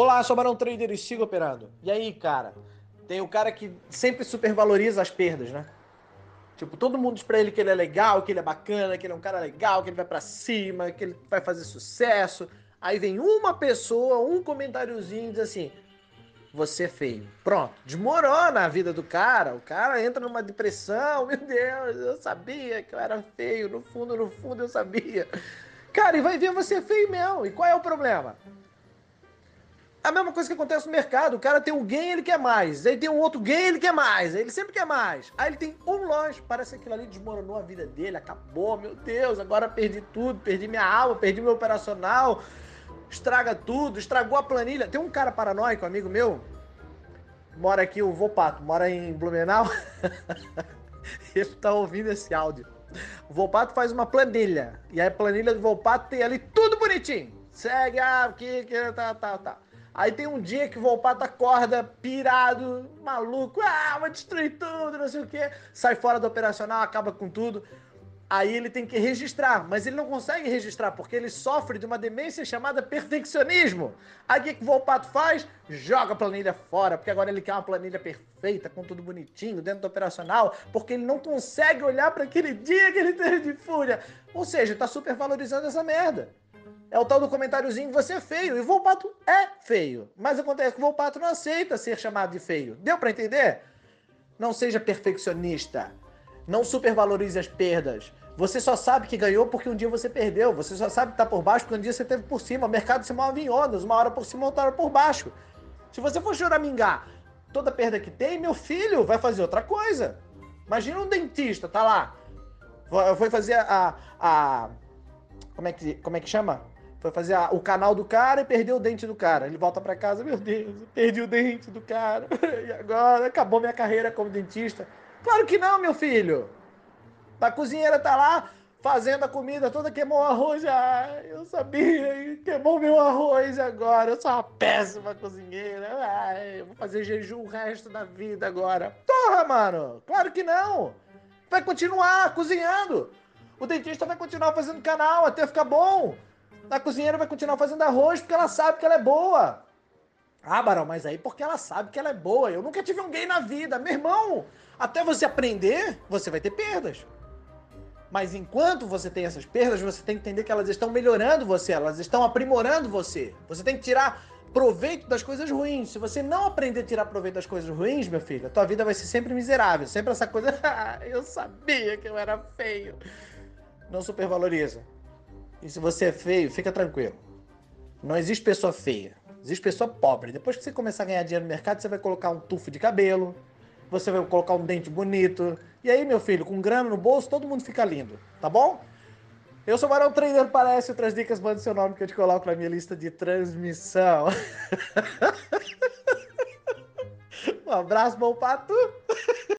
Olá, sou Barão Trader e sigo operando. E aí, cara? Tem o cara que sempre supervaloriza as perdas, né? Tipo, todo mundo diz pra ele que ele é legal, que ele é bacana, que ele é um cara legal, que ele vai para cima, que ele vai fazer sucesso. Aí vem uma pessoa, um comentáriozinho diz assim: Você é feio. Pronto, desmorona a vida do cara. O cara entra numa depressão. Meu Deus, eu sabia que eu era feio. No fundo, no fundo, eu sabia. Cara, e vai ver você é feio mesmo. E qual é o problema? A mesma coisa que acontece no mercado. O cara tem um gain, ele quer mais. Aí tem um outro gain, ele quer mais. Aí ele sempre quer mais. Aí ele tem um loja. Parece que aquilo ali desmoronou a vida dele. Acabou. Meu Deus, agora perdi tudo. Perdi minha alma, perdi meu operacional. Estraga tudo. Estragou a planilha. Tem um cara paranoico, amigo meu. Mora aqui, o Vopato. Mora em Blumenau. ele tá ouvindo esse áudio. O Volpato faz uma planilha. E a planilha do Volpato tem ali tudo bonitinho. Segue, ah, aqui, que, tá, tá, tá. Aí tem um dia que o Volpato acorda pirado, maluco, ah, vou destruir tudo, não sei o quê. Sai fora do operacional, acaba com tudo. Aí ele tem que registrar, mas ele não consegue registrar porque ele sofre de uma demência chamada perfeccionismo. Aí o que, o Volpato faz? Joga a planilha fora, porque agora ele quer uma planilha perfeita, com tudo bonitinho, dentro do operacional, porque ele não consegue olhar para aquele dia que ele teve de fúria. Ou seja, está supervalorizando essa merda. É o tal do comentáriozinho, você é feio. E Volpato é feio. Mas acontece que o Volpato não aceita ser chamado de feio. Deu para entender? Não seja perfeccionista. Não supervalorize as perdas. Você só sabe que ganhou porque um dia você perdeu. Você só sabe que tá por baixo porque um dia você teve por cima. O mercado se move em ondas, uma hora por cima, outra hora por baixo. Se você for choramingar toda perda que tem, meu filho vai fazer outra coisa. Imagina um dentista, tá lá. Foi fazer a. a como, é que, como é que chama? Foi fazer a, o canal do cara e perdeu o dente do cara. Ele volta para casa, meu Deus, perdi o dente do cara. E agora acabou minha carreira como dentista. Claro que não, meu filho. A cozinheira tá lá fazendo a comida toda, queimou o arroz. Ah, eu sabia, queimou meu arroz agora. Eu sou uma péssima cozinheira. Ai, eu vou fazer jejum o resto da vida agora. Porra, mano! Claro que não! Vai continuar cozinhando. O dentista vai continuar fazendo canal até ficar bom. A cozinheira vai continuar fazendo arroz porque ela sabe que ela é boa. Ah, Barão, mas aí porque ela sabe que ela é boa. Eu nunca tive um gay na vida. Meu irmão, até você aprender, você vai ter perdas. Mas enquanto você tem essas perdas, você tem que entender que elas estão melhorando você, elas estão aprimorando você. Você tem que tirar proveito das coisas ruins. Se você não aprender a tirar proveito das coisas ruins, meu filho, a tua vida vai ser sempre miserável. Sempre essa coisa, ah, eu sabia que eu era feio. Não supervaloriza. E se você é feio, fica tranquilo. Não existe pessoa feia. Existe pessoa pobre. Depois que você começar a ganhar dinheiro no mercado, você vai colocar um tufo de cabelo, você vai colocar um dente bonito. E aí, meu filho, com grana no bolso, todo mundo fica lindo, tá bom? Eu sou o Barão Trainer, parece outras dicas, manda seu nome que eu te coloco na minha lista de transmissão. um abraço, bom pato!